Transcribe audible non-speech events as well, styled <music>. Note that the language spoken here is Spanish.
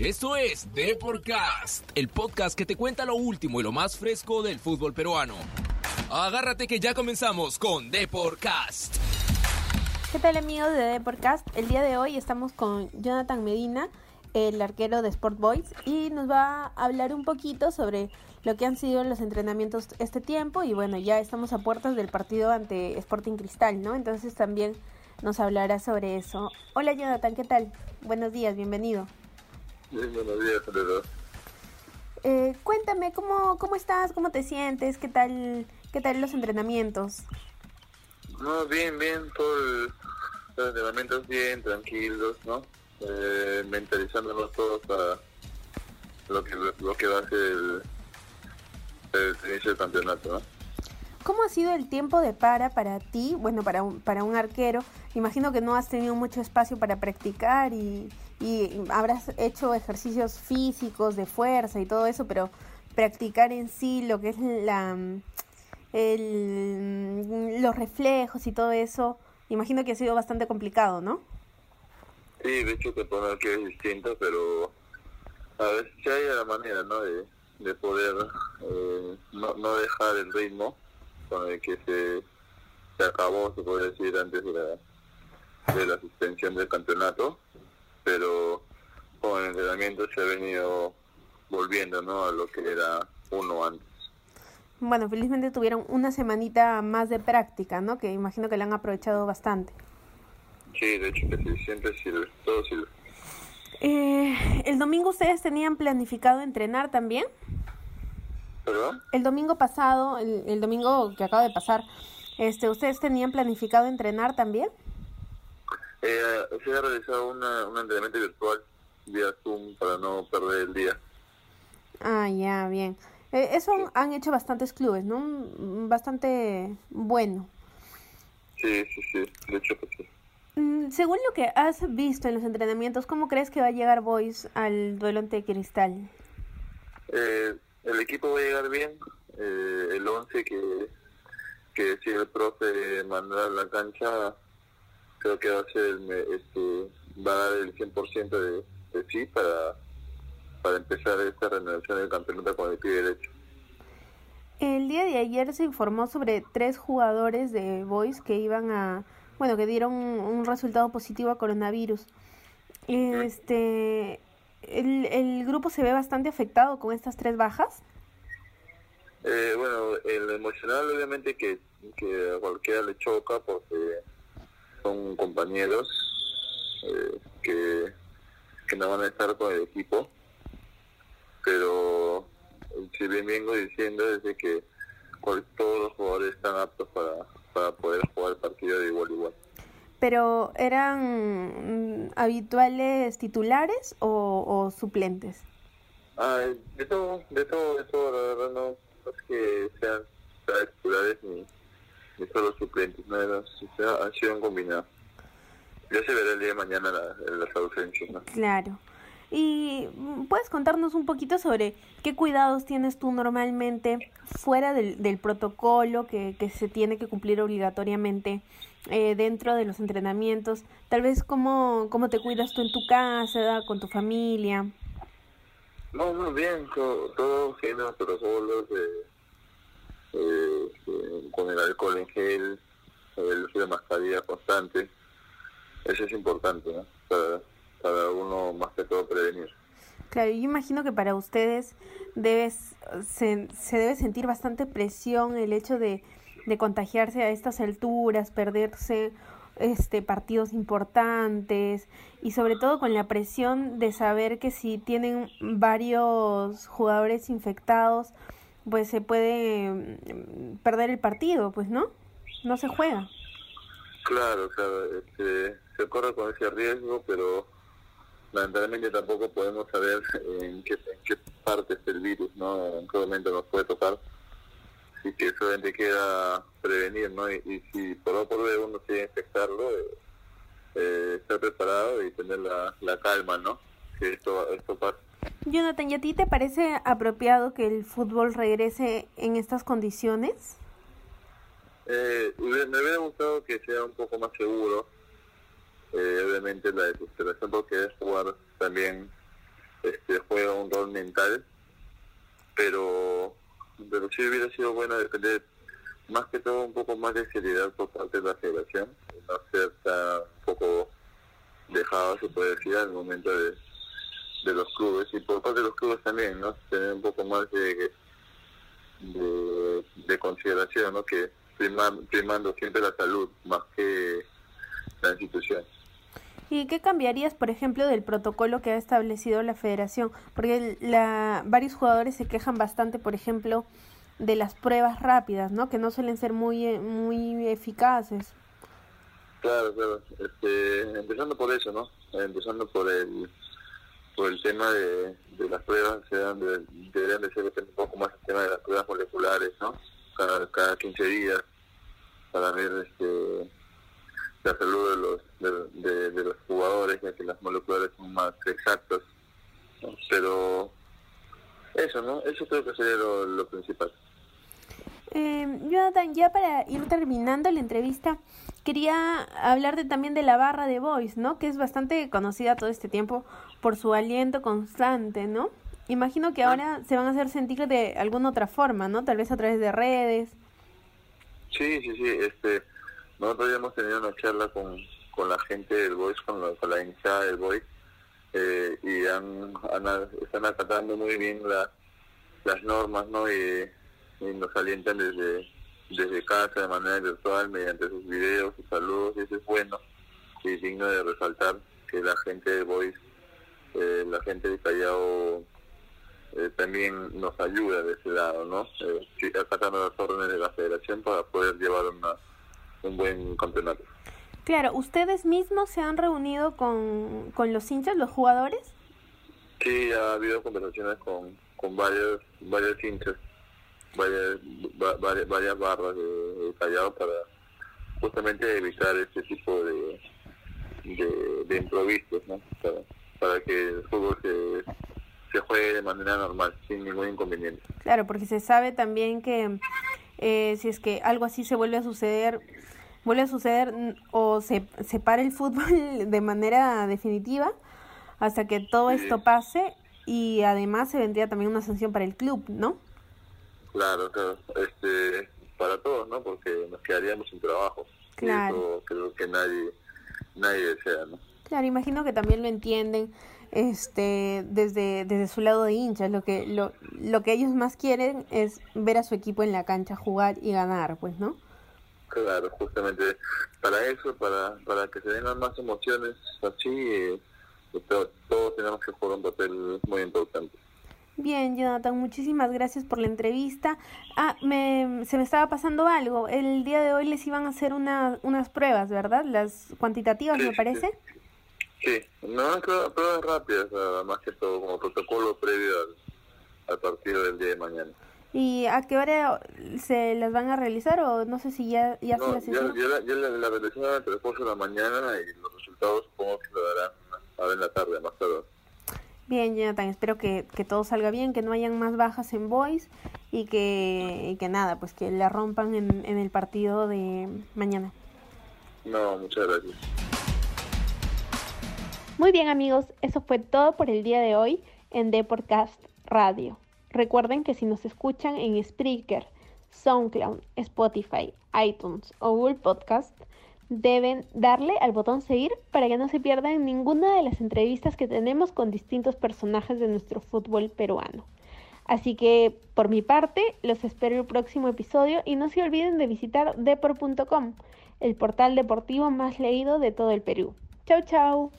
Esto es Deporcast, el podcast que te cuenta lo último y lo más fresco del fútbol peruano. Agárrate que ya comenzamos con Deporcast. ¿Qué tal amigos de Deporcast? El día de hoy estamos con Jonathan Medina, el arquero de Sport Boys, y nos va a hablar un poquito sobre lo que han sido los entrenamientos este tiempo y bueno, ya estamos a puertas del partido ante Sporting Cristal, ¿no? Entonces también nos hablará sobre eso. Hola Jonathan, ¿qué tal? Buenos días, bienvenido. Buenos días. Eh, cuéntame, ¿cómo, ¿cómo estás? ¿Cómo te sientes? ¿Qué tal, qué tal los entrenamientos? No, bien, bien, todo los entrenamientos bien, tranquilos, ¿no? Eh, mentalizándonos todos para lo que, lo que va a ser el, el inicio del campeonato, ¿no? ¿Cómo ha sido el tiempo de para para ti? Bueno, para un, para un arquero. Imagino que no has tenido mucho espacio para practicar y, y habrás hecho ejercicios físicos de fuerza y todo eso, pero practicar en sí lo que es la los reflejos y todo eso, imagino que ha sido bastante complicado, ¿no? Sí, de hecho te poner que es distinto, pero a ver si hay la manera, ¿no? De, de poder eh, no, no dejar el ritmo con el que se, se acabó, se puede decir, antes de la, de la suspensión del campeonato, pero con el entrenamiento se ha venido volviendo, ¿no? A lo que era uno antes. Bueno, felizmente tuvieron una semanita más de práctica, ¿no? Que imagino que la han aprovechado bastante. Sí, de hecho que sí, siempre sirve, todo sirve. Eh, ¿El domingo ustedes tenían planificado entrenar también? ¿Perdón? El domingo pasado, el, el, domingo que acaba de pasar, este, ¿ustedes tenían planificado entrenar también? Eh, se ha realizado una, un entrenamiento virtual vía Zoom para no perder el día. Ah, ya, bien. Eh, eso sí. han hecho bastantes clubes, ¿no? Bastante bueno. Sí, sí, sí, de hecho que sí. Mm, según lo que has visto en los entrenamientos, ¿cómo crees que va a llegar Boys al duelo ante Cristal? Eh, el equipo va a llegar bien. Eh, el 11 que, que decía el profe mandar a la cancha, creo que va a ser el, este, va a dar el 100% de, de sí para, para empezar esta renovación del campeonato con el pie derecho. El día de ayer se informó sobre tres jugadores de Boys que iban a, bueno, que dieron un resultado positivo a coronavirus. Este, el, el grupo se ve bastante afectado con estas tres bajas. Eh, bueno, el emocional obviamente que, que a cualquiera le choca porque son compañeros eh, que, que no van a estar con el equipo, pero si bien vengo diciendo desde que todos los jugadores están aptos para, para poder jugar el partido de igual a igual. ¿Pero eran habituales titulares o, o suplentes? Ah, de todo, de todo, de todo, la verdad no, no es que sean titulares ni, ni solo suplentes, no sea, han sido un combinado. Ya se verá el día de mañana la, las ausencias, ¿no? Claro. ¿Y puedes contarnos un poquito sobre qué cuidados tienes tú normalmente fuera del, del protocolo que, que, se tiene que cumplir obligatoriamente eh, dentro de los entrenamientos? Tal vez cómo, cómo te cuidas tú en tu casa, con tu familia. No, muy bien, todo, todo tiene protocolos de, eh, eh, con el alcohol en gel, el uso de mascarilla constante. Eso es importante, ¿no? Para, uno más que todo prevenir. Claro, yo imagino que para ustedes debes, se, se debe sentir bastante presión el hecho de, de contagiarse a estas alturas, perderse este partidos importantes y sobre todo con la presión de saber que si tienen varios jugadores infectados, pues se puede perder el partido, pues no, no se juega. Claro, claro, este, se corre con ese riesgo, pero lamentablemente tampoco podemos saber en qué, en qué parte está el virus, ¿no? En qué momento nos puede tocar. Así que solamente queda prevenir, ¿no? Y, si por lo por ver uno quiere infectarlo, eh, estar preparado y tener la, la calma, ¿no? Que esto, esto pasa. Jonathan, ¿y a ti te parece apropiado que el fútbol regrese en estas condiciones? Eh, me hubiera gustado que sea un poco más seguro, eh, obviamente la desesperación porque es jugar también este, juega un rol mental, pero, pero sí hubiera sido bueno depender más que todo un poco más de seriedad por parte de la federación, no ser tan un poco dejado, se puede decir, al momento de, de los clubes y por parte de los clubes también, ¿no? Tener un poco más de, de, consideración, ¿no? Que primando siempre la salud más que la institución. ¿Y qué cambiarías, por ejemplo, del protocolo que ha establecido la federación? Porque la, varios jugadores se quejan bastante, por ejemplo, de las pruebas rápidas, ¿no? Que no suelen ser muy, muy eficaces. Claro, claro. Este, empezando por eso, ¿no? Empezando por el por el tema de, de las pruebas, se deberían de ser un poco más el tema de las pruebas moleculares, ¿no? Cada, cada 15 días para ver este la salud de los de, de, los jugadores, ya que las moleculares son más exactas. Pero eso, ¿no? Eso creo que sería lo, lo principal. Eh, Jonathan, ya para ir terminando la entrevista, quería hablarte también de la barra de Voice, ¿no? Que es bastante conocida todo este tiempo por su aliento constante, ¿no? Imagino que ahora se van a hacer sentir de alguna otra forma, ¿no? Tal vez a través de redes. Sí, sí, sí. Este, nosotros ya hemos tenido una charla con, con la gente del Voice, con la, con la hinchada del Voice, eh, y han, están acatando muy bien la, las normas, ¿no? Y, y nos alientan desde, desde casa de manera virtual mediante sus videos, sus saludos, y eso es bueno y digno de resaltar que la gente de Voice, eh, la gente de Callao eh, también nos ayuda de ese lado, ¿no? Eh, acatando las órdenes de la federación para poder llevar una, un buen campeonato. Claro, ¿ustedes mismos se han reunido con, con los hinchas, los jugadores? Sí, ha habido conversaciones con, con varios, varios hinchas varias, varias, barras de, Callao para justamente evitar este tipo de, de, de improvisos, ¿no? Para, que el fútbol se, se juegue de manera normal, sin ningún inconveniente. Claro, porque se sabe también que eh, si es que algo así se vuelve a suceder, vuelve a suceder o se, se para el fútbol <laughs> de manera definitiva hasta que todo esto pase y además se vendría también una sanción para el club, ¿no? Claro, claro. Este, para todos, ¿no? Porque nos quedaríamos sin trabajo. Claro. creo que nadie, nadie desea, ¿no? Claro, imagino que también lo entienden este desde desde su lado de hinchas lo que lo, lo que ellos más quieren es ver a su equipo en la cancha jugar y ganar pues no claro justamente para eso para para que se den más emociones así eh, todos tenemos que jugar un papel muy importante Bien, Jonathan, muchísimas gracias por la entrevista. Ah, me, se me estaba pasando algo. El día de hoy les iban a hacer una, unas pruebas, ¿verdad? Las cuantitativas, me parece. Sí, no, pruebas rápidas, más que todo, como protocolo previo al, partido del día de mañana. ¿Y a qué hora se las van a realizar o no sé si ya, ya se las hicieron? Ya, ya, la, la realizaron entre las de la mañana y los resultados supongo que lo darán a en la tarde, más tarde. Bien, Jonathan, espero que, que, todo salga bien, que no hayan más bajas en Boys y que, que nada, pues que la rompan en, en el partido de mañana. No, muchas gracias. Muy bien amigos, eso fue todo por el día de hoy en Deportcast Radio. Recuerden que si nos escuchan en Spreaker, SoundCloud, Spotify, iTunes o Google Podcast, deben darle al botón seguir para que no se pierdan ninguna de las entrevistas que tenemos con distintos personajes de nuestro fútbol peruano. Así que por mi parte, los espero el próximo episodio y no se olviden de visitar depor.com, el portal deportivo más leído de todo el Perú. Chau chau.